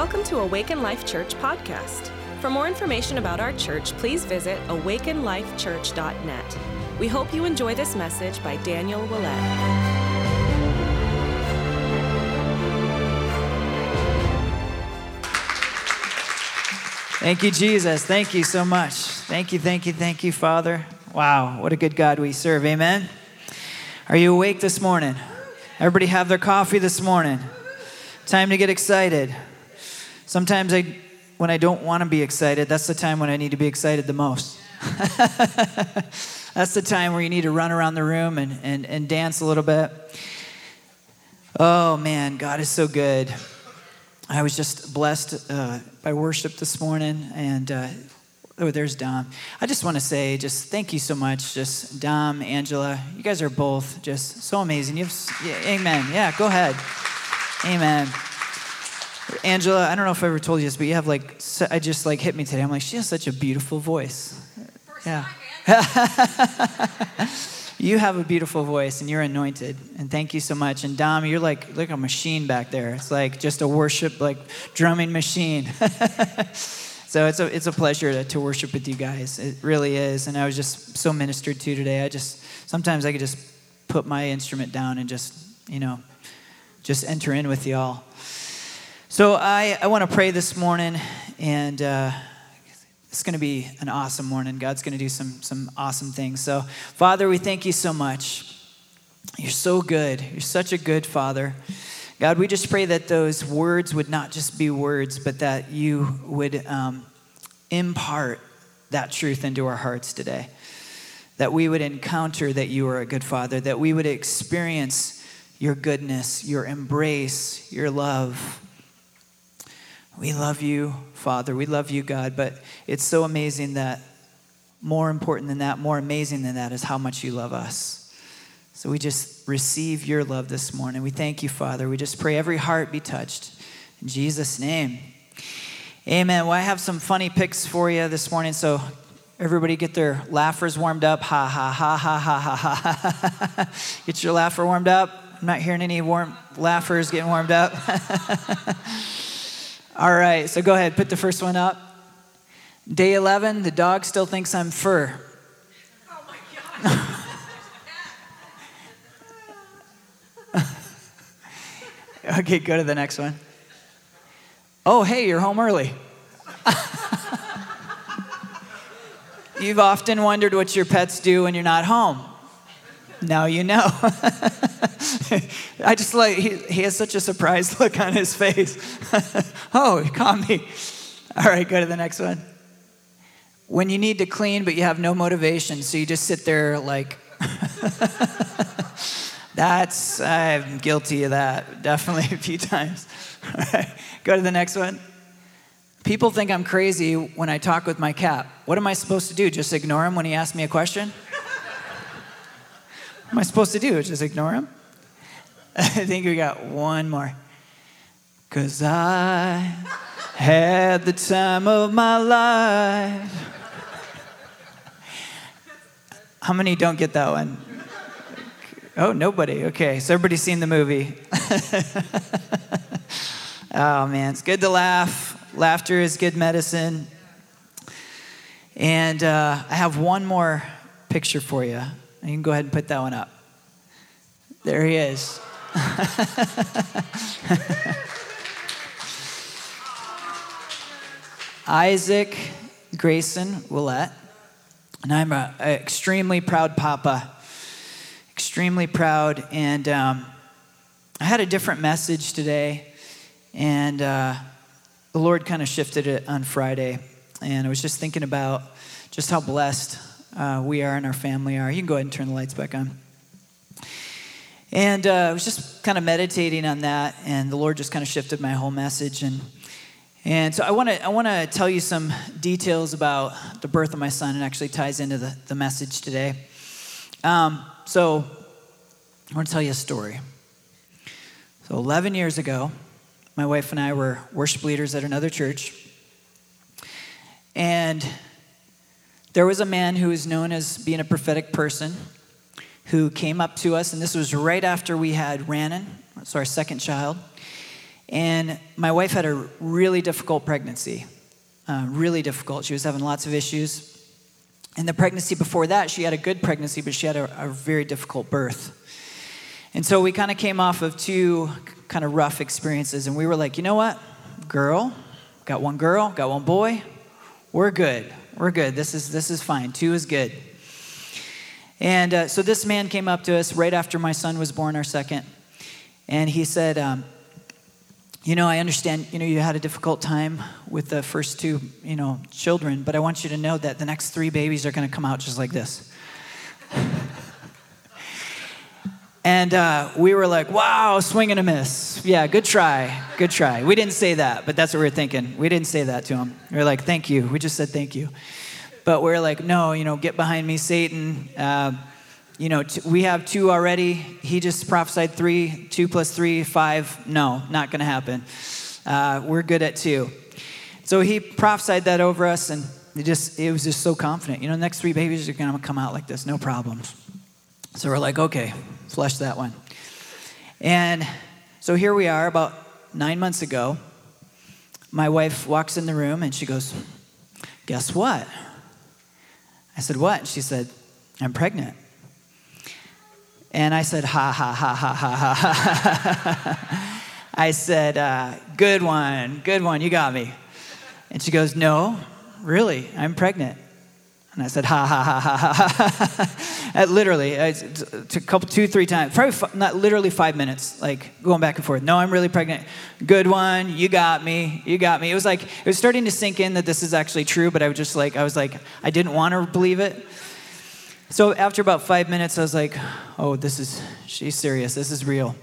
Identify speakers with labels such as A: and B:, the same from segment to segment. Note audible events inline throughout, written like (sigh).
A: Welcome to Awaken Life Church podcast. For more information about our church, please visit awakenlifechurch.net. We hope you enjoy this message by Daniel Willett.
B: Thank you, Jesus. Thank you so much. Thank you, thank you, thank you, Father. Wow, what a good God we serve. Amen. Are you awake this morning? Everybody have their coffee this morning. Time to get excited. Sometimes I, when I don't want to be excited, that's the time when I need to be excited the most. (laughs) that's the time where you need to run around the room and, and, and dance a little bit. Oh man, God is so good. I was just blessed uh, by worship this morning, and uh, oh, there's Dom. I just want to say, just thank you so much, just Dom, Angela. You guys are both just so amazing. You've, yeah, amen. Yeah, go ahead. Amen. Angela, I don't know if I ever told you this, but you have like, I just like hit me today. I'm like, she has such a beautiful voice. yeah. (laughs) you have a beautiful voice and you're anointed. And thank you so much. And Dom, you're like, like a machine back there. It's like just a worship, like drumming machine. (laughs) so it's a, it's a pleasure to, to worship with you guys. It really is. And I was just so ministered to today. I just, sometimes I could just put my instrument down and just, you know, just enter in with y'all. So I, I want to pray this morning, and uh, it's going to be an awesome morning. God's going to do some, some awesome things. So, Father, we thank you so much. You're so good. You're such a good Father. God, we just pray that those words would not just be words, but that you would um, impart that truth into our hearts today. That we would encounter that you are a good Father, that we would experience your goodness, your embrace, your love we love you, Father. We love you, God. But it's so amazing that more important than that, more amazing than that, is how much you love us. So we just receive your love this morning. We thank you, Father. We just pray every heart be touched. In Jesus' name. Amen. Well, I have some funny pics for you this morning. So everybody get their laughers warmed up. Ha, ha, ha, ha, ha, ha, ha. get your laugher warmed up. I'm not hearing any warm laughers getting warmed up. (laughs) All right, so go ahead, put the first one up. Day 11, the dog still thinks I'm fur. Oh my God. (laughs) okay, go to the next one. Oh, hey, you're home early. (laughs) You've often wondered what your pets do when you're not home. Now you know. (laughs) I just like, he, he has such a surprised look on his face. (laughs) oh, he caught me. All right, go to the next one. When you need to clean, but you have no motivation, so you just sit there like, (laughs) that's, I'm guilty of that, definitely a few times. All right, go to the next one. People think I'm crazy when I talk with my cat. What am I supposed to do? Just ignore him when he asks me a question? Am I supposed to do? Just ignore him? (laughs) I think we got one more. Cause I had the time of my life. How many don't get that one? Oh, nobody. Okay, so everybody's seen the movie. (laughs) oh, man, it's good to laugh. Laughter is good medicine. And uh, I have one more picture for you. You can go ahead and put that one up. There he is. (laughs) Isaac Grayson Willett, and I'm an extremely proud papa. Extremely proud, and um, I had a different message today, and uh, the Lord kind of shifted it on Friday, and I was just thinking about just how blessed uh, we are and our family are. You can go ahead and turn the lights back on. And uh, I was just kind of meditating on that, and the Lord just kind of shifted my whole message. And, and so I want to I wanna tell you some details about the birth of my son. and actually ties into the, the message today. Um, so I want to tell you a story. So 11 years ago, my wife and I were worship leaders at another church. And there was a man who was known as being a prophetic person who came up to us, and this was right after we had Rannon, so our second child. And my wife had a really difficult pregnancy, uh, really difficult. She was having lots of issues. And the pregnancy before that, she had a good pregnancy, but she had a, a very difficult birth. And so we kind of came off of two kind of rough experiences, and we were like, you know what, girl, got one girl, got one boy, we're good, we're good. This is this is fine. Two is good. And uh, so this man came up to us right after my son was born, our second, and he said, um, "You know, I understand. You know, you had a difficult time with the first two, you know, children, but I want you to know that the next three babies are going to come out just like this." And uh, we were like, wow, swing and a miss. Yeah, good try, good try. We didn't say that, but that's what we were thinking. We didn't say that to him. We were like, thank you. We just said thank you. But we are like, no, you know, get behind me, Satan. Uh, you know, t- we have two already. He just prophesied three, two plus three, five. No, not going to happen. Uh, we're good at two. So he prophesied that over us, and it just it was just so confident. You know, next three babies are going to come out like this, no problems. So we're like, okay, flush that one. And so here we are about nine months ago. My wife walks in the room and she goes, Guess what? I said, What? She said, I'm pregnant. And I said, Ha ha ha ha ha ha ha. I said, uh, Good one, good one, you got me. And she goes, No, really, I'm pregnant. And I said, ha, ha, ha, ha, ha, ha. literally, it took a couple, two, three times, probably f- not literally five minutes, like going back and forth. No, I'm really pregnant. Good one. You got me. You got me. It was like, it was starting to sink in that this is actually true, but I was just like, I was like, I didn't want to believe it. So after about five minutes, I was like, oh, this is, she's serious. This is real.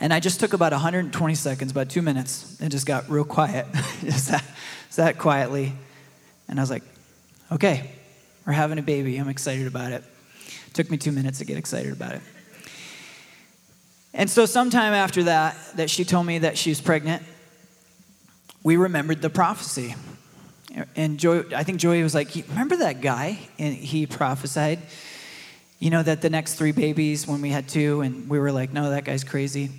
B: And I just took about 120 seconds, about two minutes, and just got real quiet. (laughs) just sat, sat quietly. And I was like, okay, we're having a baby. I'm excited about it. it. Took me two minutes to get excited about it. And so, sometime after that, that she told me that she was pregnant, we remembered the prophecy. And Joy, I think Joy was like, Remember that guy? And he prophesied, you know, that the next three babies, when we had two, and we were like, No, that guy's crazy.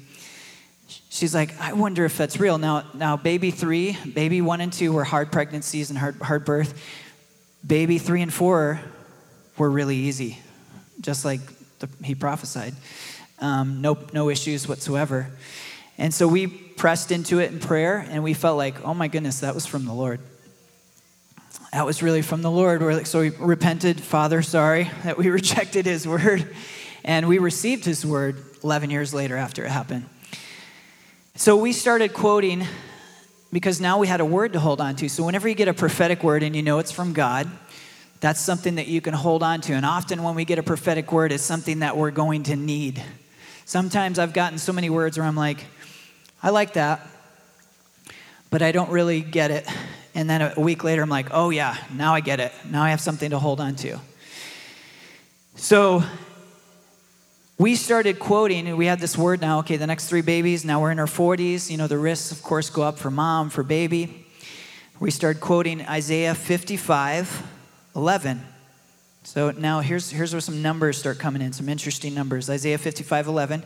B: She's like, I wonder if that's real. Now, now, baby three, baby one and two were hard pregnancies and hard, hard birth baby three and four were really easy, just like the, he prophesied. Um, no, no issues whatsoever. And so we pressed into it in prayer, and we felt like, oh my goodness, that was from the Lord. That was really from the Lord. We're like, so we repented, Father, sorry (laughs) that we rejected his word. And we received his word 11 years later after it happened. So we started quoting because now we had a word to hold on to. So whenever you get a prophetic word and you know it's from God, that's something that you can hold on to. And often when we get a prophetic word, it's something that we're going to need. Sometimes I've gotten so many words where I'm like, I like that, but I don't really get it. And then a week later, I'm like, oh yeah, now I get it. Now I have something to hold on to. So we started quoting, and we had this word now, okay, the next three babies, now we're in our 40s. You know, the risks, of course, go up for mom, for baby. We started quoting Isaiah 55 11. So now here's, here's where some numbers start coming in, some interesting numbers. Isaiah 55 11,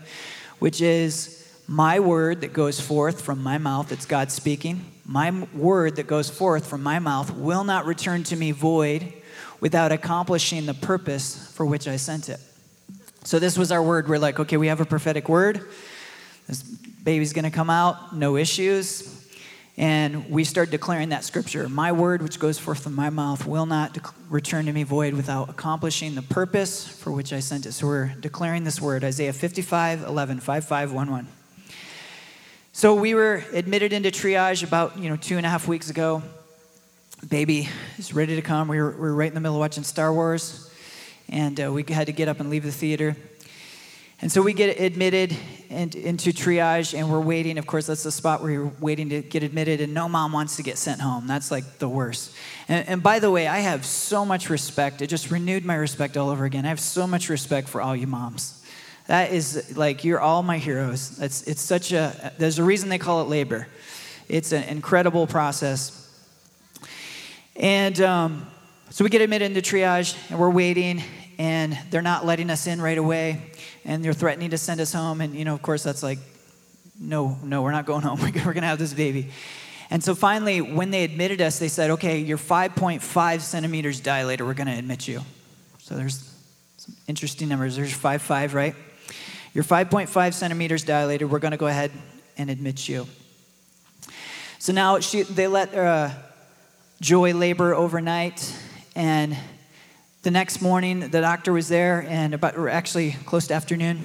B: which is my word that goes forth from my mouth, it's God speaking. My word that goes forth from my mouth will not return to me void without accomplishing the purpose for which I sent it. So this was our word. We're like, okay, we have a prophetic word. This baby's going to come out, no issues. And we start declaring that scripture My word, which goes forth from my mouth, will not dec- return to me void without accomplishing the purpose for which I sent it. So we're declaring this word Isaiah 55 11, 5511. So we were admitted into triage about you know two and a half weeks ago. Baby is ready to come. We were, we were right in the middle of watching Star Wars and uh, we had to get up and leave the theater. And so we get admitted and, into triage, and we're waiting. Of course, that's the spot where you're waiting to get admitted, and no mom wants to get sent home. That's like the worst. And, and by the way, I have so much respect. It just renewed my respect all over again. I have so much respect for all you moms. That is like, you're all my heroes. It's, it's such a, there's a reason they call it labor. It's an incredible process. And um, so we get admitted into triage, and we're waiting, and they're not letting us in right away, and they're threatening to send us home. And, you know, of course, that's like no, no, we're not going home. (laughs) We're going to have this baby. And so finally, when they admitted us, they said, okay, you're 5.5 centimeters dilated. We're going to admit you. So there's some interesting numbers. There's 5.5, right? You're 5.5 centimeters dilated. We're going to go ahead and admit you. So now she, they let uh, Joy labor overnight, and the next morning the doctor was there, and about actually close to afternoon,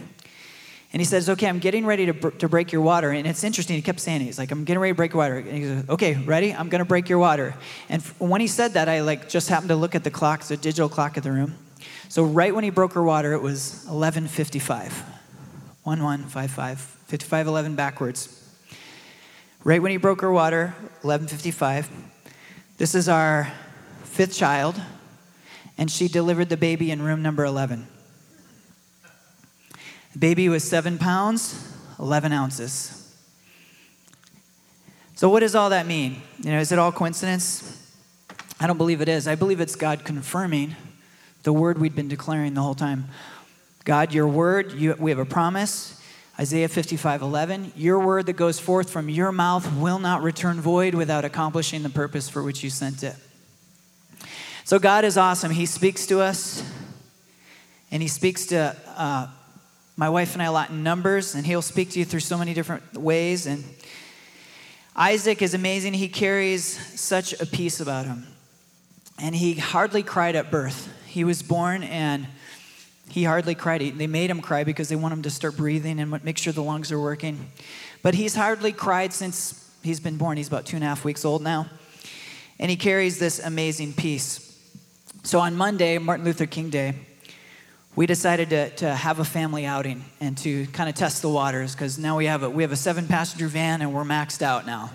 B: and he says, "Okay, I'm getting ready to, br- to break your water." And it's interesting. He kept saying, it. "He's like, I'm getting ready to break your water." And he goes, "Okay, ready? I'm going to break your water." And f- when he said that, I like just happened to look at the clock, the digital clock of the room. So right when he broke her water, it was 11:55. 1 1 5 5 55 11 backwards. Right when he broke her water, 11:55. This is our fifth child, and she delivered the baby in room number 11. The baby was seven pounds, 11 ounces. So, what does all that mean? You know, is it all coincidence? I don't believe it is. I believe it's God confirming the word we'd been declaring the whole time. God, your word, you, we have a promise. Isaiah 55 11, your word that goes forth from your mouth will not return void without accomplishing the purpose for which you sent it. So, God is awesome. He speaks to us, and He speaks to uh, my wife and I a lot in numbers, and He'll speak to you through so many different ways. And Isaac is amazing. He carries such a peace about him. And he hardly cried at birth. He was born and he hardly cried. They made him cry because they want him to start breathing and make sure the lungs are working. But he's hardly cried since he's been born. He's about two and a half weeks old now. And he carries this amazing peace. So on Monday, Martin Luther King Day, we decided to, to have a family outing and to kind of test the waters because now we have a we have a seven passenger van and we're maxed out now.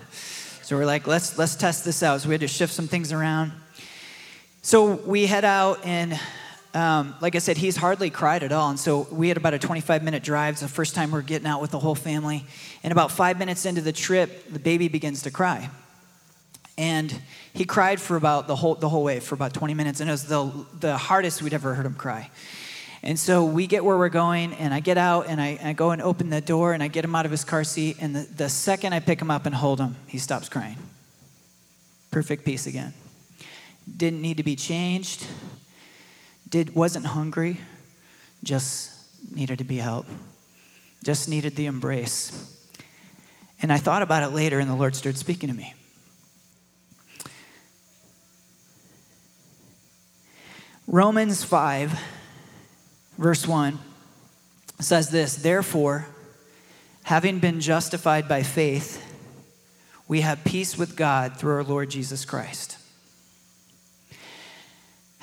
B: So we're like, let's let's test this out. So we had to shift some things around. So we head out and um, like I said, he's hardly cried at all. And so we had about a 25 minute drive. It's the first time we're getting out with the whole family. And about five minutes into the trip, the baby begins to cry. And he cried for about the whole, the whole way, for about 20 minutes. And it was the, the hardest we'd ever heard him cry. And so we get where we're going, and I get out and I, I go and open the door and I get him out of his car seat. And the, the second I pick him up and hold him, he stops crying. Perfect peace again. Didn't need to be changed did wasn't hungry, just needed to be helped. Just needed the embrace. And I thought about it later and the Lord started speaking to me. Romans 5 verse 1 says this, therefore having been justified by faith we have peace with God through our Lord Jesus Christ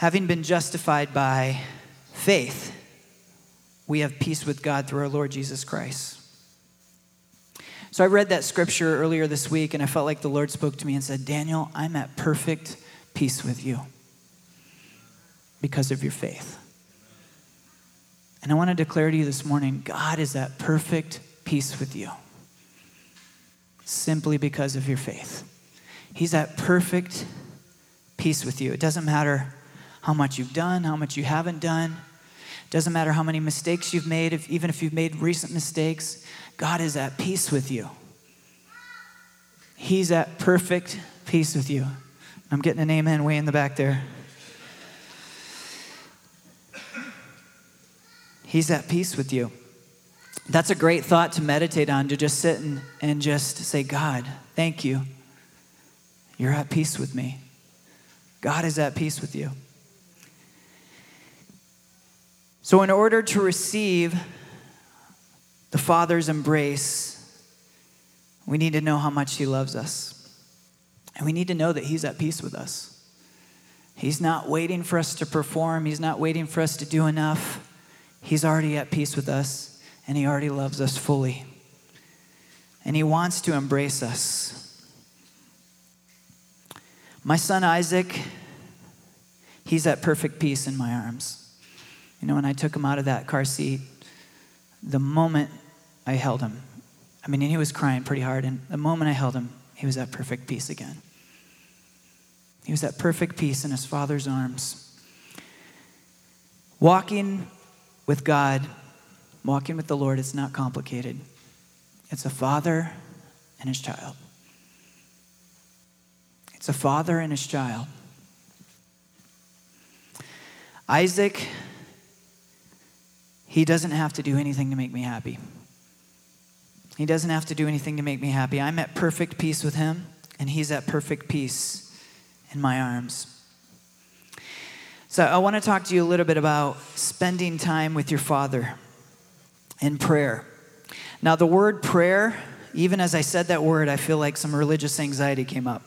B: Having been justified by faith, we have peace with God through our Lord Jesus Christ. So I read that scripture earlier this week and I felt like the Lord spoke to me and said, Daniel, I'm at perfect peace with you because of your faith. And I want to declare to you this morning God is at perfect peace with you simply because of your faith. He's at perfect peace with you. It doesn't matter how much you've done, how much you haven't done. It Doesn't matter how many mistakes you've made, if, even if you've made recent mistakes, God is at peace with you. He's at perfect peace with you. I'm getting an amen way in the back there. He's at peace with you. That's a great thought to meditate on, to just sit and, and just say, God, thank you. You're at peace with me. God is at peace with you. So, in order to receive the Father's embrace, we need to know how much He loves us. And we need to know that He's at peace with us. He's not waiting for us to perform, He's not waiting for us to do enough. He's already at peace with us, and He already loves us fully. And He wants to embrace us. My son Isaac, he's at perfect peace in my arms. You know, when I took him out of that car seat, the moment I held him, I mean, he was crying pretty hard, and the moment I held him, he was at perfect peace again. He was at perfect peace in his father's arms. Walking with God, walking with the Lord, it's not complicated. It's a father and his child. It's a father and his child. Isaac, he doesn't have to do anything to make me happy. He doesn't have to do anything to make me happy. I'm at perfect peace with him, and he's at perfect peace in my arms. So, I want to talk to you a little bit about spending time with your father in prayer. Now, the word prayer, even as I said that word, I feel like some religious anxiety came up.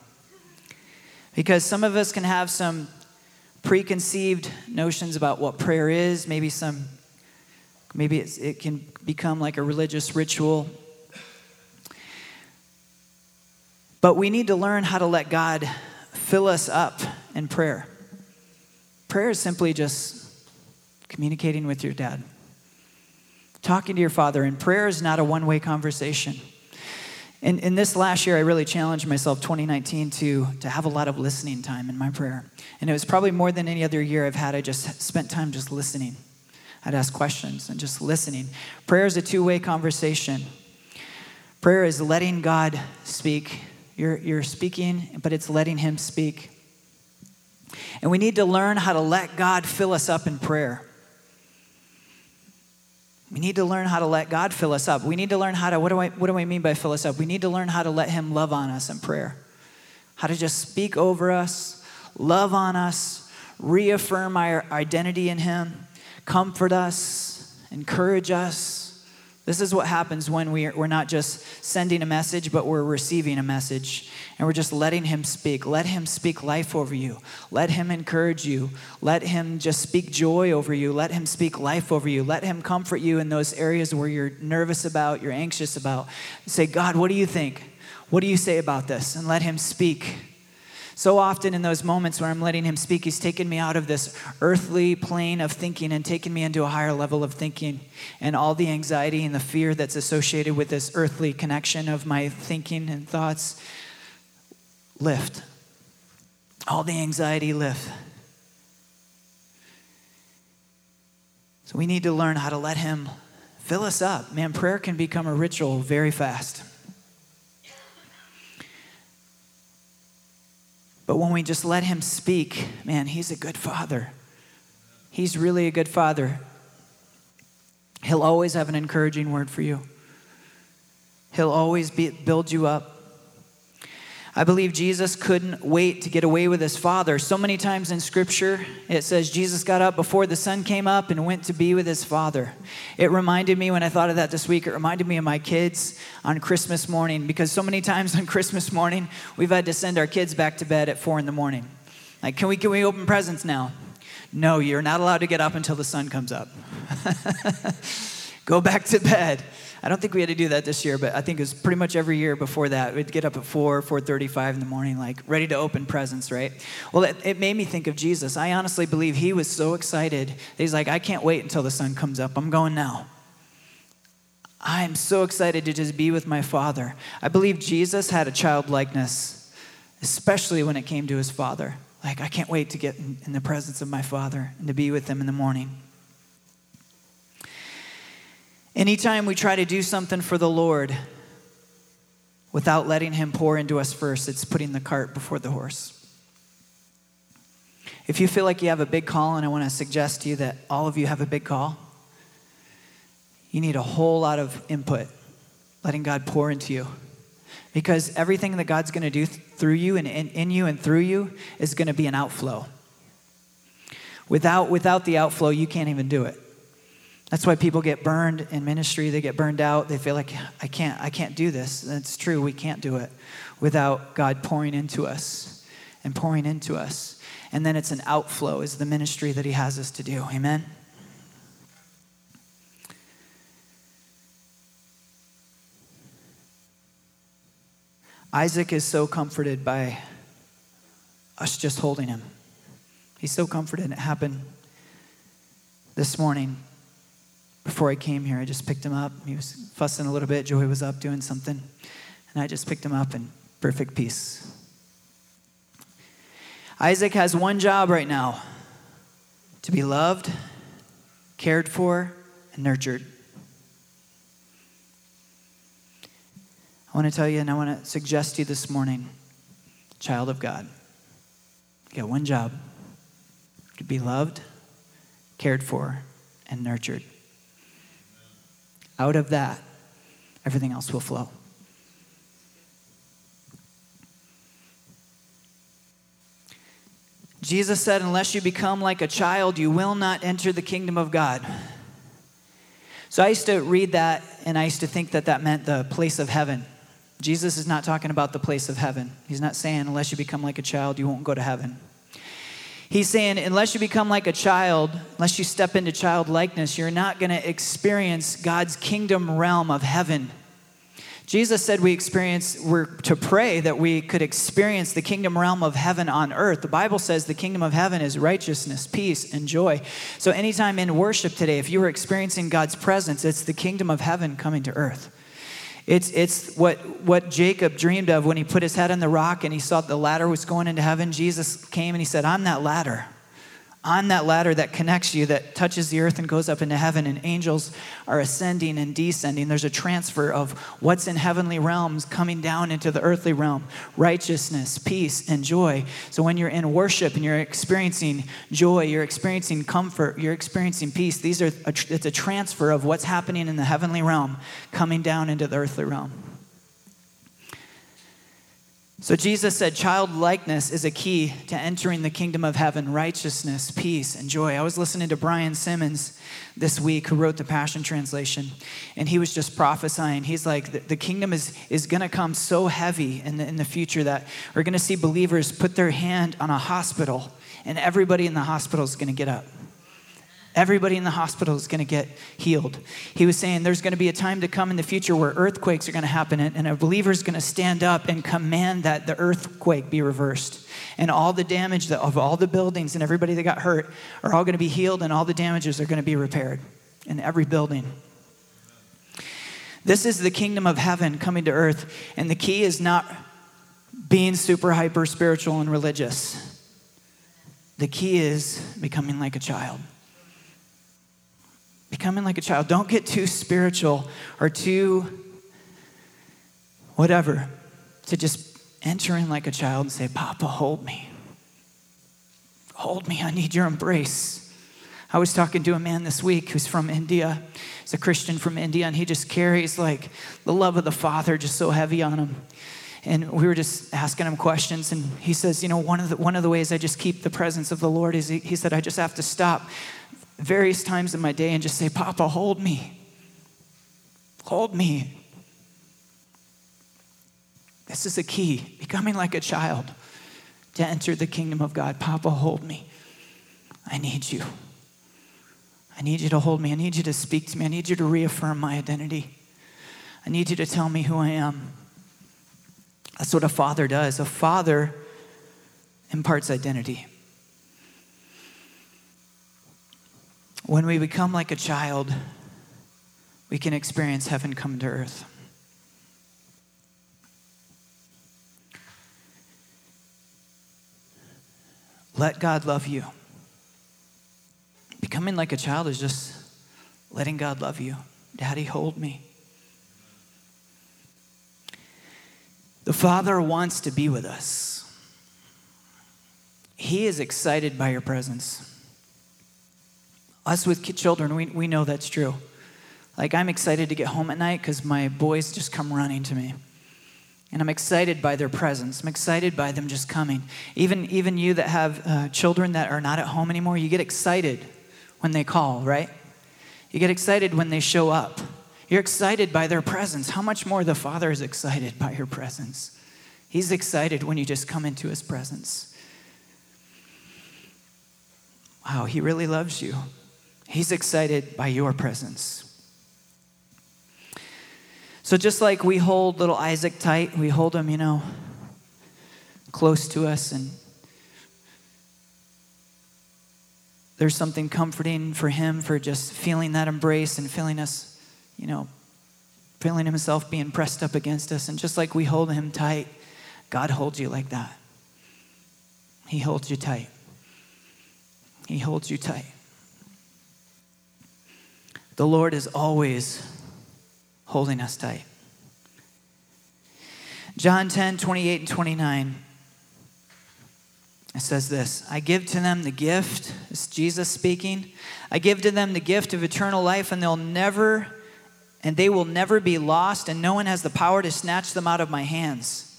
B: Because some of us can have some preconceived notions about what prayer is, maybe some maybe it can become like a religious ritual. But we need to learn how to let God fill us up in prayer. Prayer is simply just communicating with your dad, talking to your father, and prayer is not a one way conversation. And in this last year, I really challenged myself, 2019, to, to have a lot of listening time in my prayer. And it was probably more than any other year I've had. I just spent time just listening. I'd ask questions and just listening. Prayer is a two way conversation. Prayer is letting God speak. You're, you're speaking, but it's letting Him speak. And we need to learn how to let God fill us up in prayer. We need to learn how to let God fill us up. We need to learn how to, what do I, what do I mean by fill us up? We need to learn how to let Him love on us in prayer, how to just speak over us, love on us, reaffirm our identity in Him, comfort us, encourage us, this is what happens when we are, we're not just sending a message, but we're receiving a message. And we're just letting Him speak. Let Him speak life over you. Let Him encourage you. Let Him just speak joy over you. Let Him speak life over you. Let Him comfort you in those areas where you're nervous about, you're anxious about. Say, God, what do you think? What do you say about this? And let Him speak. So often in those moments where I'm letting him speak, he's taken me out of this earthly plane of thinking and taken me into a higher level of thinking. And all the anxiety and the fear that's associated with this earthly connection of my thinking and thoughts lift. All the anxiety lift. So we need to learn how to let him fill us up. Man, prayer can become a ritual very fast. But when we just let him speak, man, he's a good father. He's really a good father. He'll always have an encouraging word for you. He'll always be, build you up. I believe Jesus couldn't wait to get away with his Father. So many times in Scripture, it says Jesus got up before the sun came up and went to be with his Father. It reminded me, when I thought of that this week, it reminded me of my kids on Christmas morning because so many times on (laughs) Christmas morning, we've had to send our kids back to bed at four in the morning. Like, can we, can we open presents now? No, you're not allowed to get up until the sun comes up. (laughs) Go back to bed. I don't think we had to do that this year, but I think it was pretty much every year before that. We'd get up at 4, 4.35 in the morning, like ready to open presents, right? Well, it, it made me think of Jesus. I honestly believe he was so excited. He's like, I can't wait until the sun comes up. I'm going now. I'm so excited to just be with my Father. I believe Jesus had a childlikeness, especially when it came to his Father. Like, I can't wait to get in, in the presence of my Father and to be with him in the morning. Anytime we try to do something for the Lord without letting Him pour into us first, it's putting the cart before the horse. If you feel like you have a big call, and I want to suggest to you that all of you have a big call, you need a whole lot of input, letting God pour into you. Because everything that God's going to do through you and in, in you and through you is going to be an outflow. Without, without the outflow, you can't even do it. That's why people get burned in ministry. They get burned out. They feel like I can't, I can't do this. That's true. We can't do it without God pouring into us and pouring into us. And then it's an outflow is the ministry that He has us to do. Amen. Isaac is so comforted by us just holding him. He's so comforted. It happened this morning before I came here. I just picked him up. He was fussing a little bit. Joey was up doing something. And I just picked him up in perfect peace. Isaac has one job right now to be loved, cared for, and nurtured. I want to tell you and I want to suggest to you this morning, child of God, you got one job to be loved, cared for, and nurtured. Out of that, everything else will flow. Jesus said, Unless you become like a child, you will not enter the kingdom of God. So I used to read that and I used to think that that meant the place of heaven. Jesus is not talking about the place of heaven. He's not saying, unless you become like a child, you won't go to heaven. He's saying, unless you become like a child, unless you step into childlikeness, you're not going to experience God's kingdom realm of heaven. Jesus said we experience, we're to pray that we could experience the kingdom realm of heaven on earth. The Bible says the kingdom of heaven is righteousness, peace, and joy. So, anytime in worship today, if you were experiencing God's presence, it's the kingdom of heaven coming to earth. It's, it's what, what Jacob dreamed of when he put his head on the rock and he saw the ladder was going into heaven. Jesus came and he said, I'm that ladder on that ladder that connects you, that touches the earth and goes up into heaven, and angels are ascending and descending. There's a transfer of what's in heavenly realms coming down into the earthly realm righteousness, peace, and joy. So when you're in worship and you're experiencing joy, you're experiencing comfort, you're experiencing peace, these are a, it's a transfer of what's happening in the heavenly realm coming down into the earthly realm. So Jesus said childlikeness is a key to entering the kingdom of heaven, righteousness, peace, and joy. I was listening to Brian Simmons this week, who wrote the Passion Translation, and he was just prophesying. He's like, the, kingdom is, is going to come so heavy in the, in the future that we're going to see believers put their hand on a hospital, and everybody in the hospital is going to get up. Everybody in the hospital is going to get healed. He was saying there's going to be a time to come in the future where earthquakes are going to happen, and a believer is going to stand up and command that the earthquake be reversed. And all the damage of all the buildings and everybody that got hurt are all going to be healed, and all the damages are going to be repaired in every building. This is the kingdom of heaven coming to earth, and the key is not being super hyper spiritual and religious. The key is becoming like a child becoming like a child. Don't get too spiritual or too whatever to just enter in like a child and say, Papa, hold me. Hold me. I need your embrace. I was talking to a man this week who's from India. He's a Christian from India, and he just carries like the love of the Father just so heavy on him. And we were just asking him questions, and he says, You know, one of the, one of the ways I just keep the presence of the Lord is he, he said, I just have to stop various times in my day and just say, Papa, hold me. Hold me. This is the key becoming like a child to enter the kingdom of God. Papa, hold me. I need you. I need you to hold me. I need you to speak to me. I need you to reaffirm my identity. I need you to tell me who I am. That's what a father does. A father imparts identity. When we become like a child, we can experience heaven come to earth. Let God love you. Becoming like a child is just letting God love you. Daddy, hold me. The Father wants to be with us. He is excited by your presence. Us with children, we, we know that's true. Like, I'm excited to get home at night because my boys just come running to me. And I'm excited by their presence. I'm excited by them just coming. Even, even you that have uh, children that are not at home anymore, you get excited when they call, right? You get excited when they show up. You're excited by their presence. How much more the Father is excited by your presence? He's excited when you just come into His presence. Wow, He really loves you. He's excited by your presence. So, just like we hold little Isaac tight, we hold him, you know, close to us, and there's something comforting for him for just feeling that embrace and feeling us, you know, feeling himself being pressed up against us. And just like we hold him tight, God holds you like that. He holds you tight. He holds you tight. The Lord is always holding us tight. John 10, 28 and 29. It says this I give to them the gift, it's Jesus speaking. I give to them the gift of eternal life, and they'll never, and they will never be lost, and no one has the power to snatch them out of my hands.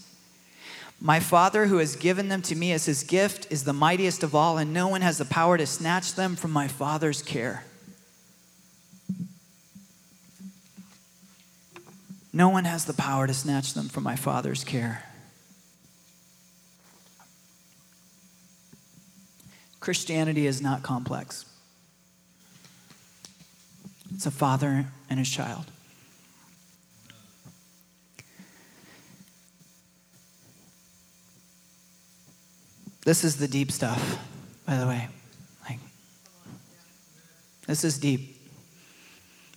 B: My Father, who has given them to me as his gift, is the mightiest of all, and no one has the power to snatch them from my Father's care. No one has the power to snatch them from my Father's care. Christianity is not complex. It's a father and his child. This is the deep stuff, by the way. Like, this is deep.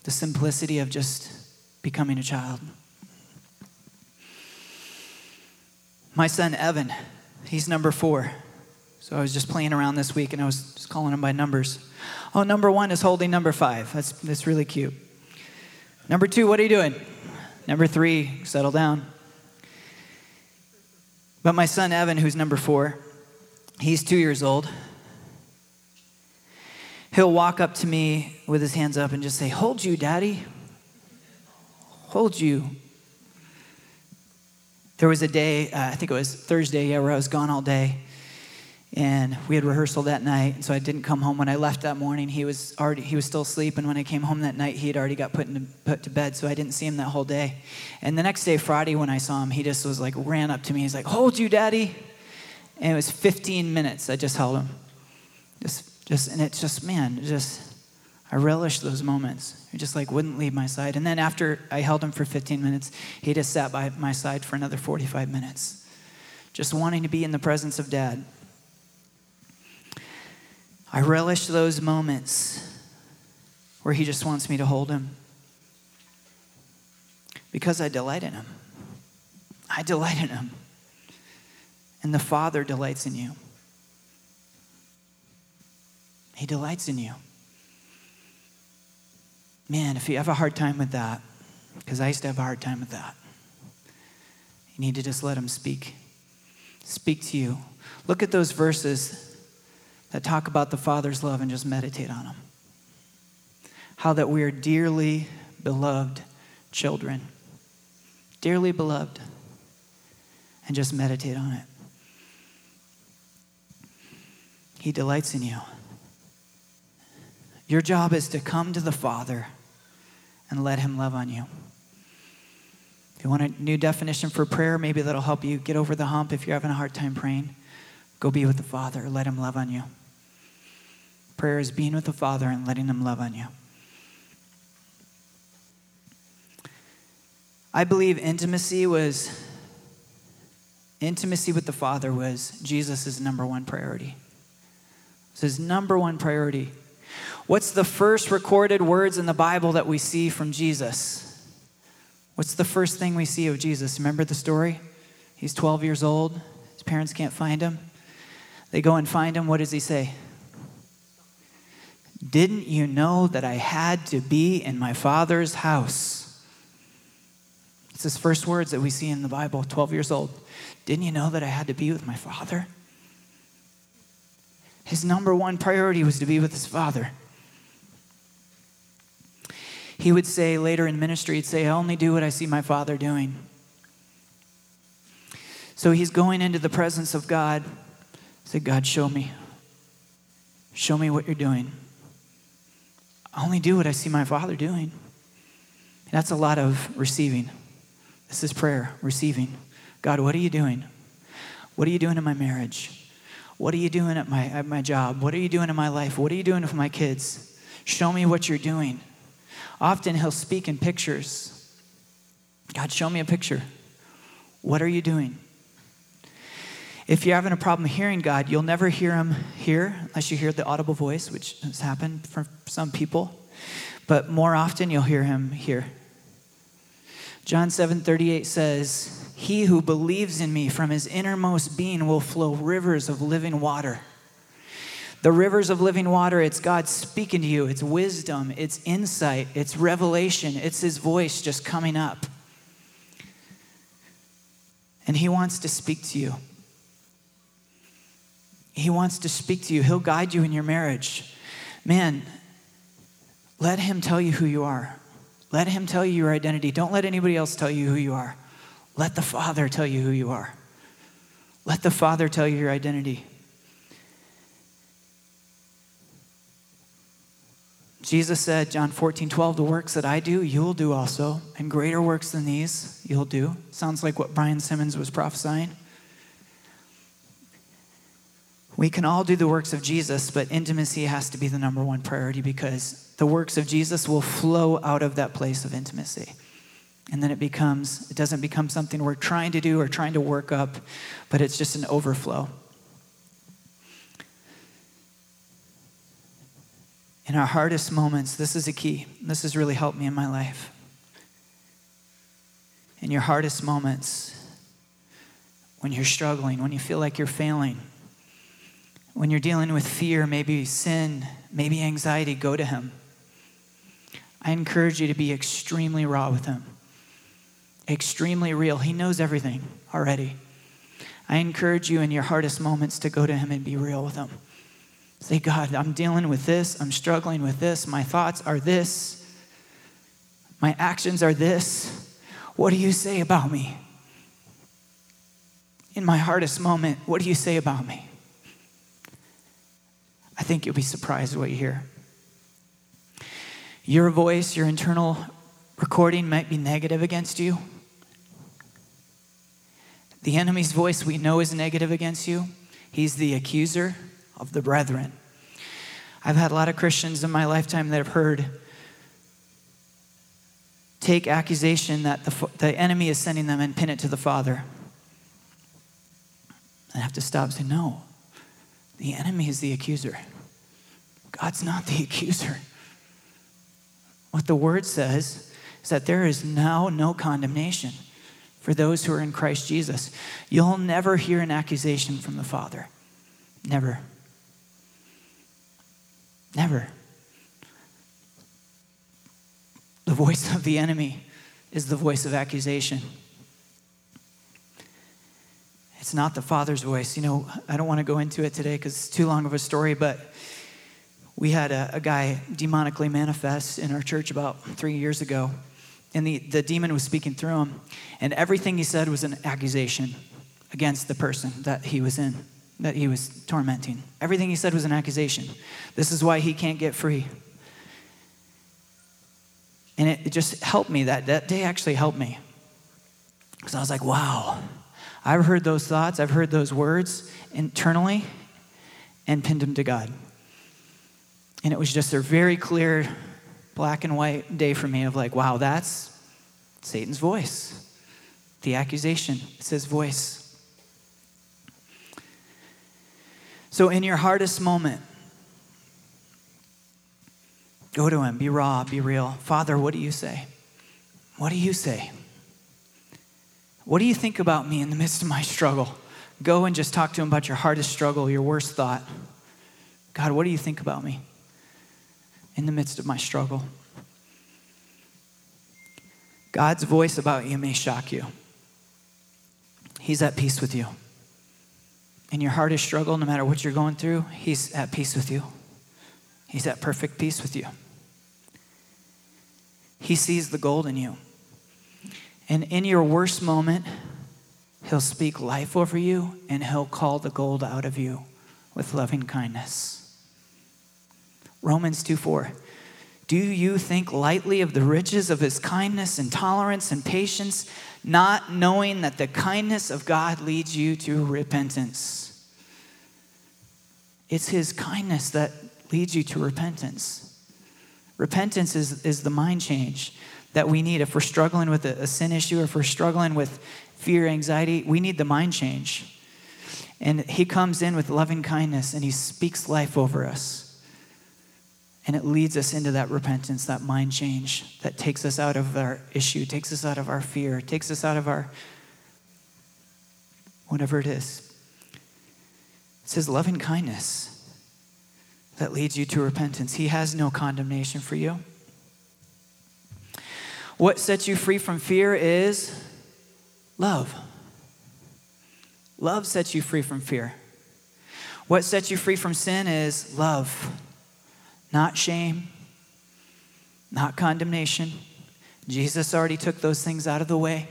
B: The simplicity of just becoming a child. My son Evan, he's number four. So I was just playing around this week and I was just calling him by numbers. Oh, number one is holding number five. That's, that's really cute. Number two, what are you doing? Number three, settle down. But my son Evan, who's number four, He's two years old. He'll walk up to me with his hands up and just say, Hold you, daddy. Hold you. There was a day, uh, I think it was Thursday, yeah, where I was gone all day. And we had rehearsal that night, and so I didn't come home. When I left that morning, he was already he was still asleep, and when I came home that night, he had already got put, into, put to bed, so I didn't see him that whole day. And the next day, Friday, when I saw him, he just was like ran up to me. He's like, "Hold you, daddy." And it was 15 minutes. I just held him. Just, just, and it's just, man, just, I relished those moments. He just like wouldn't leave my side. And then after I held him for 15 minutes, he just sat by my side for another 45 minutes, just wanting to be in the presence of dad. I relish those moments where he just wants me to hold him because I delight in him. I delight in him and the Father delights in you. He delights in you. Man, if you have a hard time with that, because I used to have a hard time with that, you need to just let Him speak. Speak to you. Look at those verses that talk about the Father's love and just meditate on them. How that we are dearly beloved children. Dearly beloved. And just meditate on it. He delights in you. Your job is to come to the Father and let Him love on you. If you want a new definition for prayer, maybe that'll help you get over the hump if you're having a hard time praying. Go be with the Father, let Him love on you. Prayer is being with the Father and letting Him love on you. I believe intimacy was intimacy with the Father was Jesus' number one priority. It's his number one priority. What's the first recorded words in the Bible that we see from Jesus? What's the first thing we see of Jesus? Remember the story? He's 12 years old. His parents can't find him. They go and find him. What does he say? Didn't you know that I had to be in my father's house? It's his first words that we see in the Bible, 12 years old. Didn't you know that I had to be with my father? His number one priority was to be with his father. He would say later in ministry, he'd say, I only do what I see my father doing. So he's going into the presence of God. Say, God, show me. Show me what you're doing. I only do what I see my father doing. That's a lot of receiving. This is prayer, receiving. God, what are you doing? What are you doing in my marriage? What are you doing at my, at my job? What are you doing in my life? What are you doing with my kids? Show me what you're doing. Often he'll speak in pictures. God, show me a picture. What are you doing? If you're having a problem hearing God, you'll never hear him here unless you hear the audible voice, which has happened for some people. But more often, you'll hear him here. John 7 38 says, he who believes in me from his innermost being will flow rivers of living water. The rivers of living water, it's God speaking to you. It's wisdom, it's insight, it's revelation, it's his voice just coming up. And He wants to speak to you. He wants to speak to you. He'll guide you in your marriage. Man, let Him tell you who you are. Let Him tell you your identity. Don't let anybody else tell you who you are. Let the Father tell you who you are. Let the Father tell you your identity. Jesus said, John 14, 12, the works that I do, you'll do also, and greater works than these you'll do. Sounds like what Brian Simmons was prophesying. We can all do the works of Jesus, but intimacy has to be the number one priority because the works of Jesus will flow out of that place of intimacy. And then it becomes, it doesn't become something we're trying to do or trying to work up, but it's just an overflow. In our hardest moments, this is a key. This has really helped me in my life. In your hardest moments, when you're struggling, when you feel like you're failing, when you're dealing with fear, maybe sin, maybe anxiety, go to Him. I encourage you to be extremely raw with Him, extremely real. He knows everything already. I encourage you in your hardest moments to go to Him and be real with Him. Say, God, I'm dealing with this. I'm struggling with this. My thoughts are this. My actions are this. What do you say about me? In my hardest moment, what do you say about me? I think you'll be surprised what you hear. Your voice, your internal recording might be negative against you. The enemy's voice we know is negative against you. He's the accuser of the brethren. I've had a lot of Christians in my lifetime that have heard take accusation that the, the enemy is sending them and pin it to the Father. I have to stop and say, no, the enemy is the accuser. God's not the accuser. What the word says is that there is now no condemnation for those who are in Christ Jesus. You'll never hear an accusation from the Father. Never. Never. The voice of the enemy is the voice of accusation. It's not the Father's voice. You know, I don't want to go into it today because it's too long of a story, but we had a, a, guy demonically manifest in our church about three years ago. And the, the demon was speaking through him. And everything he said was an accusation against the person that he was in that he was tormenting. Everything he said was an accusation. This is why he can't get free. And it, it just helped me. That, that day actually helped me. Because I was like, wow, I've heard those thoughts, I've heard those words internally and pinned them to God. And it was just a very clear black and white day for me of like, wow, that's Satan's voice. The accusation, it's his voice. So, in your hardest moment, go to Him, be raw, be real. Father, what do you say? What do you say? What do you think about me in the midst of my struggle? Go and just talk to Him about your hardest struggle, your worst thought. God, what do you think about me in the midst of my struggle? God's voice about you may shock you. He's at peace with you in your hardest struggle, no matter what you're going through, He's at peace with you. He's at perfect peace with you. He sees the gold in you. And in your worst moment, He'll speak life over you and He'll call the gold out of you with loving kindness. Romans 2 4. Do you think lightly of the riches of his kindness and tolerance and patience, not knowing that the kindness of God leads you to repentance? It's his kindness that leads you to repentance. Repentance is, is the mind change that we need. If we're struggling with a, a sin issue, if we're struggling with fear, anxiety, we need the mind change. And he comes in with loving kindness and he speaks life over us. And it leads us into that repentance, that mind change that takes us out of our issue, takes us out of our fear, takes us out of our whatever it is. It says loving kindness that leads you to repentance. He has no condemnation for you. What sets you free from fear is love. Love sets you free from fear. What sets you free from sin is love, not shame, not condemnation. Jesus already took those things out of the way.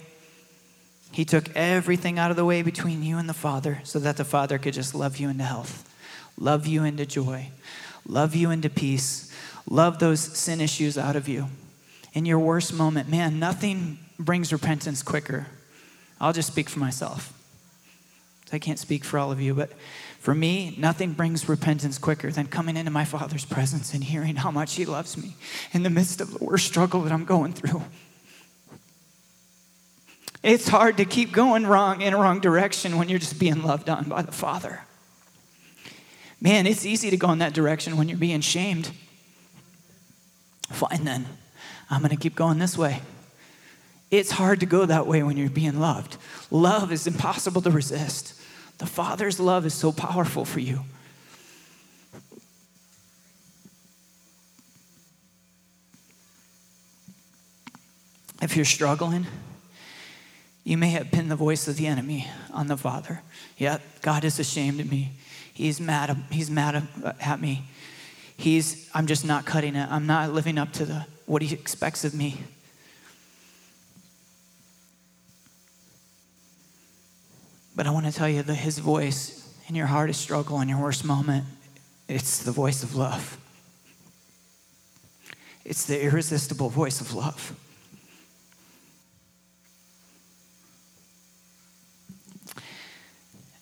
B: He took everything out of the way between you and the Father so that the Father could just love you into health, love you into joy, love you into peace, love those sin issues out of you. In your worst moment, man, nothing brings repentance quicker. I'll just speak for myself. I can't speak for all of you, but for me, nothing brings repentance quicker than coming into my Father's presence and hearing how much He loves me in the midst of the worst struggle that I'm going through. It's hard to keep going wrong in a wrong direction when you're just being loved on by the Father. Man, it's easy to go in that direction when you're being shamed. Fine then, I'm going to keep going this way. It's hard to go that way when you're being loved. Love is impossible to resist. The Father's love is so powerful for you. If you're struggling, you may have pinned the voice of the enemy on the Father. Yeah, God is ashamed of me. He's mad, he's mad at me. He's, I'm just not cutting it. I'm not living up to the, what he expects of me. But I want to tell you that his voice in your hardest struggle, in your worst moment, it's the voice of love. It's the irresistible voice of love.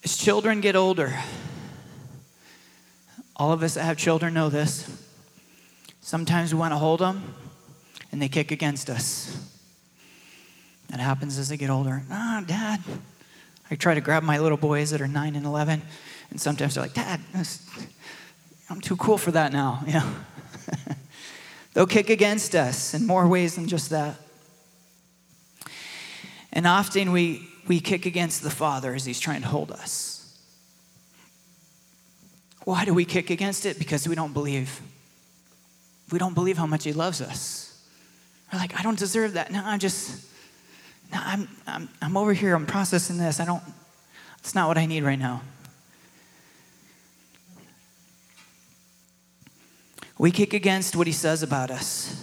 B: As children get older, all of us that have children know this. Sometimes we want to hold them and they kick against us. That happens as they get older. Ah, oh, Dad. I try to grab my little boys that are 9 and 11, and sometimes they're like, Dad, I'm too cool for that now. Yeah. (laughs) They'll kick against us in more ways than just that. And often we we kick against the Father as He's trying to hold us. Why do we kick against it? Because we don't believe. We don't believe how much He loves us. We're like, I don't deserve that. No, I'm just, I'm, I'm, I'm over here. I'm processing this. I don't, it's not what I need right now. We kick against what He says about us.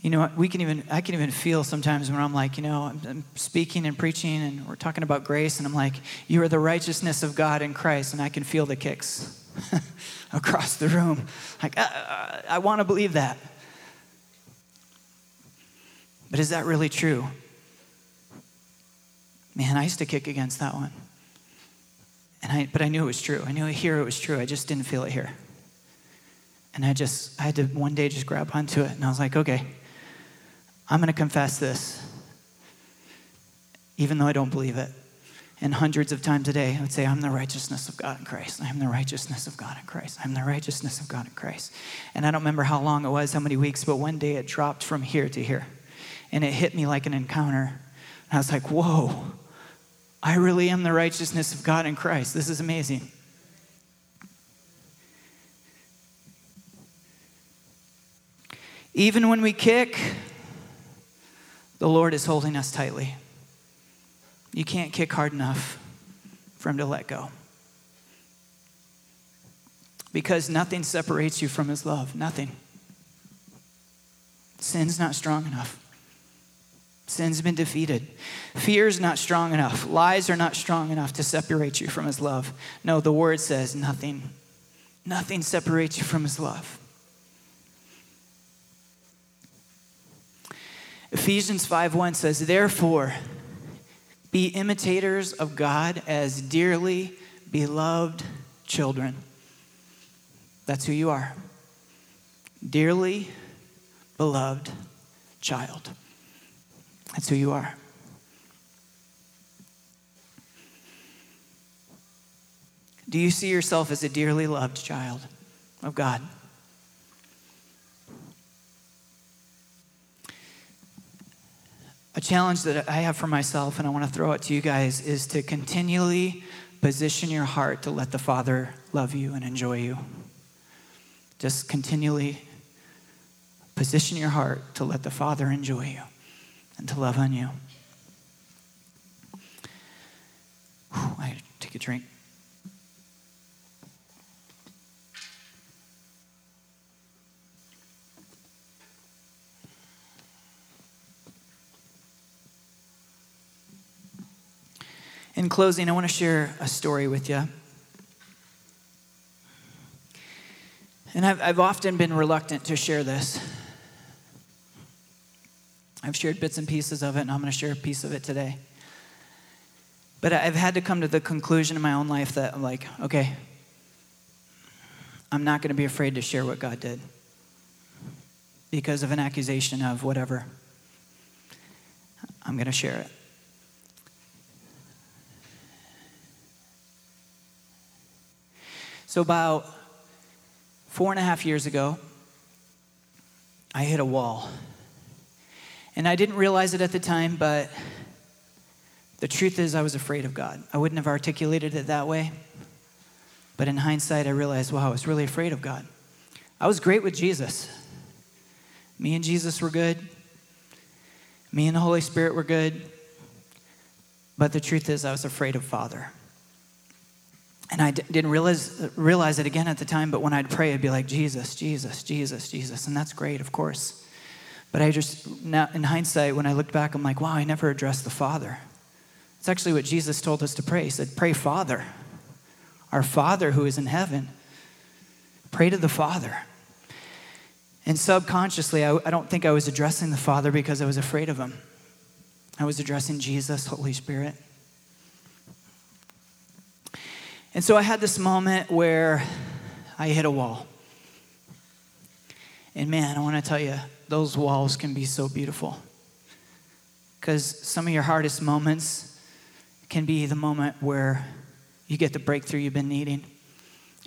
B: You know, we can even, I can even feel sometimes when I'm like, you know, I'm, I'm, speaking and preaching and we're talking about grace, and I'm like, you are the righteousness of God in Christ, and I can feel the kicks (laughs) across the room. Like, uh, uh I want to believe that. But is that really true? Man, I used to kick against that one. And I, but I knew it was true. I knew here it was true. I just didn't feel it here. And I just, I had to one day just grab onto it. And I was like, okay, I'm going to confess this, even though I don't believe it. And hundreds of times a day, I would say, I'm the righteousness of God in Christ. I'm the righteousness of God in Christ. I'm the righteousness of God in Christ. And I don't remember how long it was, how many weeks, but one day it dropped from here to here. And it hit me like an encounter. And I was like, whoa, I really am the righteousness of God in Christ. This is amazing. Even when we kick, the Lord is holding us tightly. You can't kick hard enough for Him to let go. Because nothing separates you from His love. Nothing. Sin's not strong enough. Sin's been defeated. Fear's not strong enough. Lies are not strong enough to separate you from His love. No, the Word says nothing. Nothing separates you from His love. Ephesians 5:1 says, "Therefore, be imitators of God as dearly beloved children." That's who you are. Dearly beloved child. That's who you are. Do you see yourself as a dearly loved child of God? A challenge that I have for myself, and I want to throw it to you guys, is to continually position your heart to let the Father love you and enjoy you. Just continually Position your heart to let the Father enjoy you and to love on you. Whew, I take a drink. In closing, I want to share a story with you. And I've, I've often been reluctant to share this. I've shared bits and pieces of it, and I'm going to share a piece of it today. But I've had to come to the conclusion in my own life that I'm like, okay, I'm not going to be afraid to share what God did because of an accusation of whatever. I'm going to share it. So, about four and a half years ago, I hit a wall. And I didn't realize it at the time, but the truth is, I was afraid of God. I wouldn't have articulated it that way. But in hindsight, I realized, wow, I was really afraid of God. I was great with Jesus. Me and Jesus were good. Me and the Holy Spirit were good. But the truth is, I was afraid of Father. And I d- didn't realize, realize it again at the time, but when I'd pray, I'd be like, Jesus, Jesus, Jesus, Jesus. And that's great, of course. But I just, now in hindsight, when I looked back, I'm like, wow, I never addressed the Father. It's actually what Jesus told us to pray. He said, Pray, Father, our Father who is in heaven. Pray to the Father. And subconsciously, I, I don't think I was addressing the Father because I was afraid of him. I was addressing Jesus, Holy Spirit. And so I had this moment where I hit a wall. And man, I want to tell you, those walls can be so beautiful. Because some of your hardest moments can be the moment where you get the breakthrough you've been needing,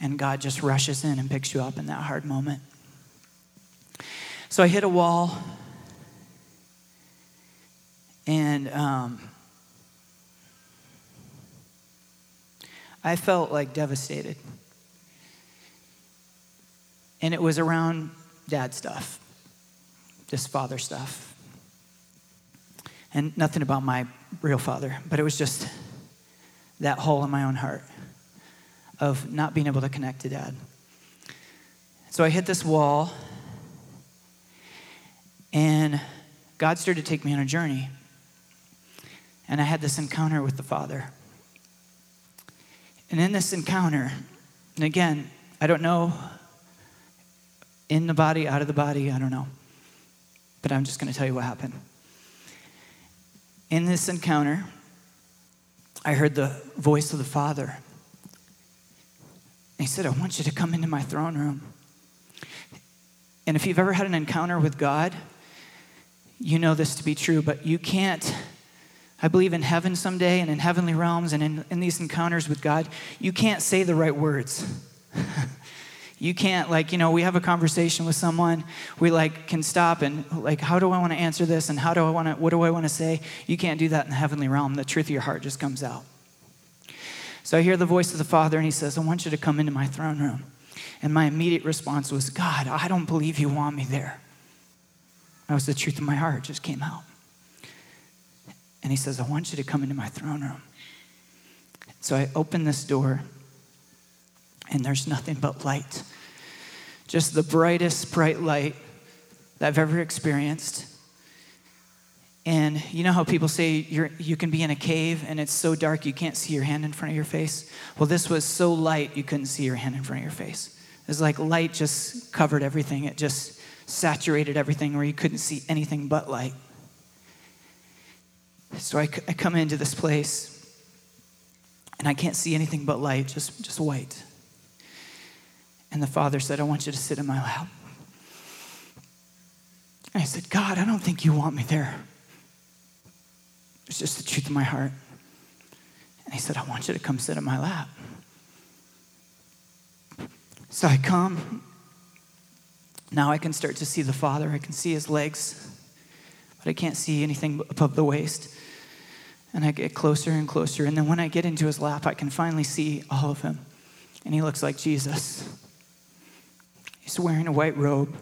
B: and God just rushes in and picks you up in that hard moment. So I hit a wall, and um, I felt like devastated. And it was around dad stuff, just father stuff. And nothing about my real father, but it was just that hole in my own heart of not being able to connect to dad. So I hit this wall, and God started to take me on a journey. And I had this encounter with the Father. And in this encounter, and again, I don't know in the body, out of the body, I don't know. But I'm just going to tell you what happened. In this encounter, I heard the voice of the Father. He said, I want you to come into my throne room. And if you've ever had an encounter with God, you know this to be true, but you can't. I believe in heaven someday and in heavenly realms and in, in these encounters with God, you can't say the right words. (laughs) you can't like you know we have a conversation with someone we like can stop and like how do i want to answer this and how do i want to what do i want to say? You can't do that in the heavenly realm. The truth of your heart just comes out. So i hear the voice of the father and he says i want you to come into my throne room. And my immediate response was god i don't believe you want me there. That was the truth of my heart just came out and he says i want you to come into my throne room so i open this door and there's nothing but light. Just the brightest, bright light that I've ever experienced. And you know how people say you can be in a cave and it's so dark you can't see your hand in front of your face? Well, this was so light you couldn't see your hand in front of your face. It was like light just covered everything, it just saturated everything where you couldn't see anything but light. So I, I come into this place and I can't see anything but light, just, just white. And the father said, I want you to sit in my lap. And I said, God, I don't think you want me there. It's just the truth of my heart. And he said, I want you to come sit in my lap. So I come. Now I can start to see the Father. I can see his legs, but I can't see anything above the waist. And I get closer and closer. And then when I get into his lap, I can finally see all of him. And he looks like Jesus. He's wearing a white robe,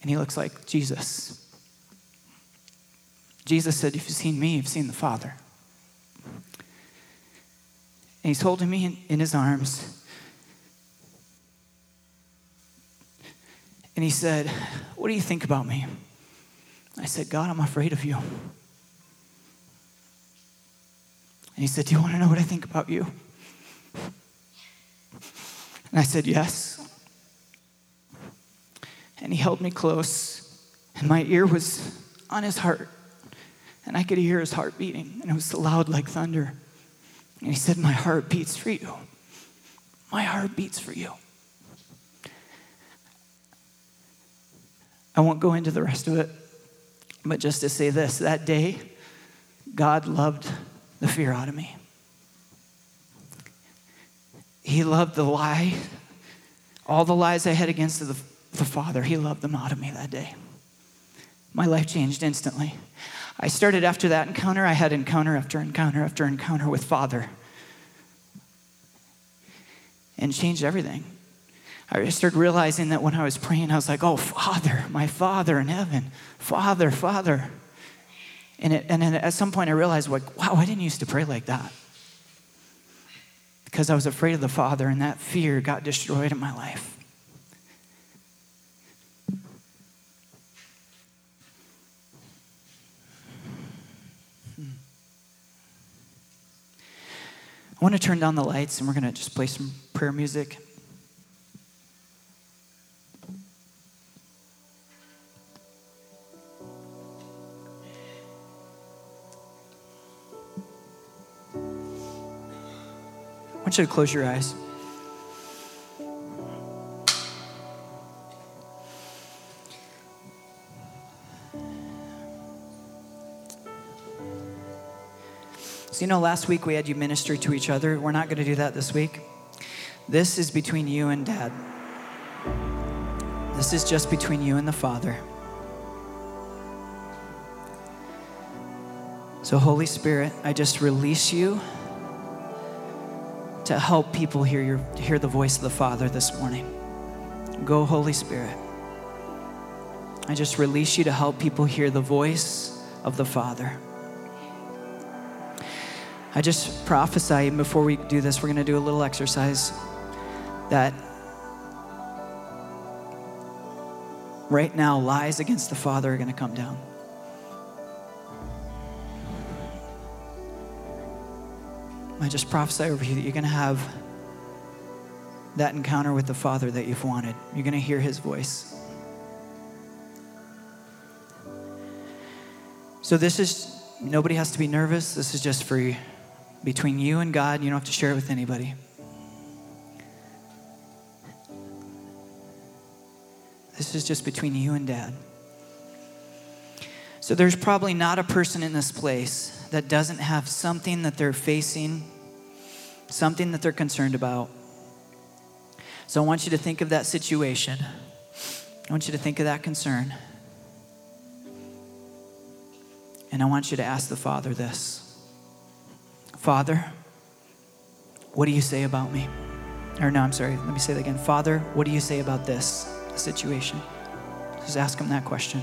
B: And he looks like Jesus. Jesus said, If you've seen me, you've seen the Father. And he's holding me in, in his arms. And he said, What do you think about me? I said, God, I'm afraid of you. And he said, Do you want to know what I think about you? And I said, Yes. And he held me close, and my ear was on his heart. And I could hear his heart beating, and it was loud like thunder. And he said, My heart beats for you. My heart beats for you. I won't go into the rest of it, but just to say this that day, God loved the fear out of me. He loved the lie, all the lies I had against the, the Father, He loved them out of me that day. My life changed instantly. I started after that encounter, I had encounter after encounter after encounter with Father and changed everything. I started realizing that when I was praying, I was like, oh, Father, my Father in heaven, Father, Father. And, it, and then at some point I realized, like, wow, I didn't used to pray like that. Because I was afraid of the Father, and that fear got destroyed in my life. Hmm. I want to turn down the lights and we're going to just play some prayer music. Want you to close your eyes. So, you know, last week we had you minister to each other. We're not going to do that this week. This is between you and dad. This is just between you and the Father. So, Holy Spirit, I just release you to help people hear, your, hear the voice of the Father this morning. Go, Holy Spirit. I just release you to help people hear the voice of the Father. I just prophesy before we do this, we're going to do a little exercise that right now lies against the Father are going to come down. I just prophesy over you that you're going to have that encounter with the Father that you've wanted. You're going to hear his voice. So, this is, nobody has to be nervous. This is just for you. between you and God. You don't have to share it with anybody. This is just between you and dad. So there's probably not a person in this place that doesn't have something that they're facing, something that they're concerned about. So I want you to think of that situation. I want you to think of that concern. And I want you to ask the Father this Father, what do you say about me? Or no, I'm sorry, let me say that again. Father, what do you say about this situation? Just ask him that question.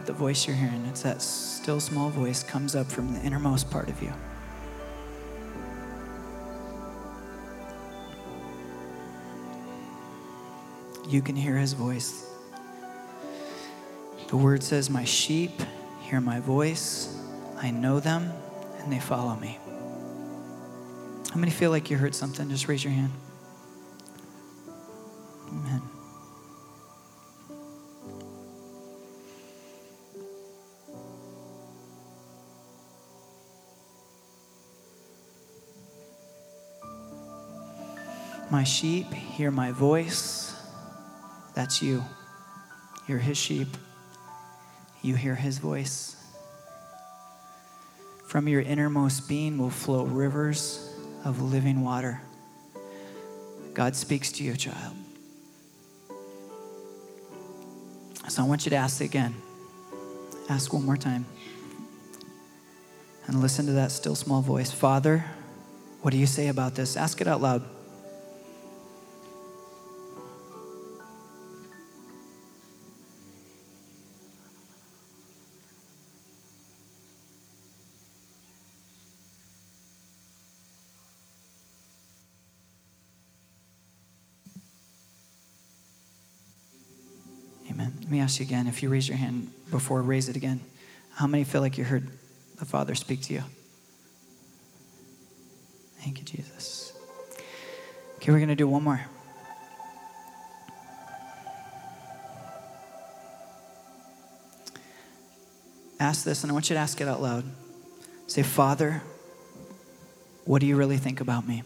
B: Don't the voice you're hearing. It's that still small voice comes up from the innermost part of you. You can hear his voice. The word says, My sheep hear my voice. I know them and they follow me. How many feel like you heard something? Just raise your hand. My sheep hear my voice. That's you. You're his sheep. You hear his voice. From your innermost being will flow rivers of living water. God speaks to you, child. So I want you to ask again. Ask one more time. And listen to that still small voice. Father, what do you say about this? Ask it out loud. Ask you again if you raise your hand before, raise it again. How many feel like you heard the Father speak to you? Thank you, Jesus. Okay, we're going to do one more. Ask this, and I want you to ask it out loud. Say, Father, what do you really think about me?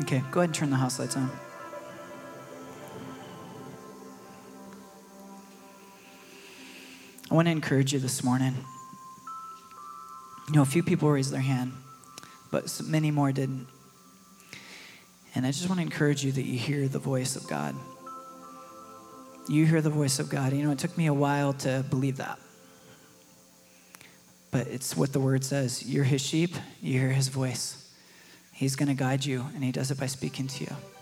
B: Okay, go ahead and turn the house lights on. I want to encourage you this morning. You know, a few people raised their hand, but many more didn't. And I just want to encourage you that you hear the voice of God. You hear the voice of God. You know, it took me a while to believe that. But it's what the word says. You're his sheep, you hear his voice. He's going to guide you, and he does it by speaking to you.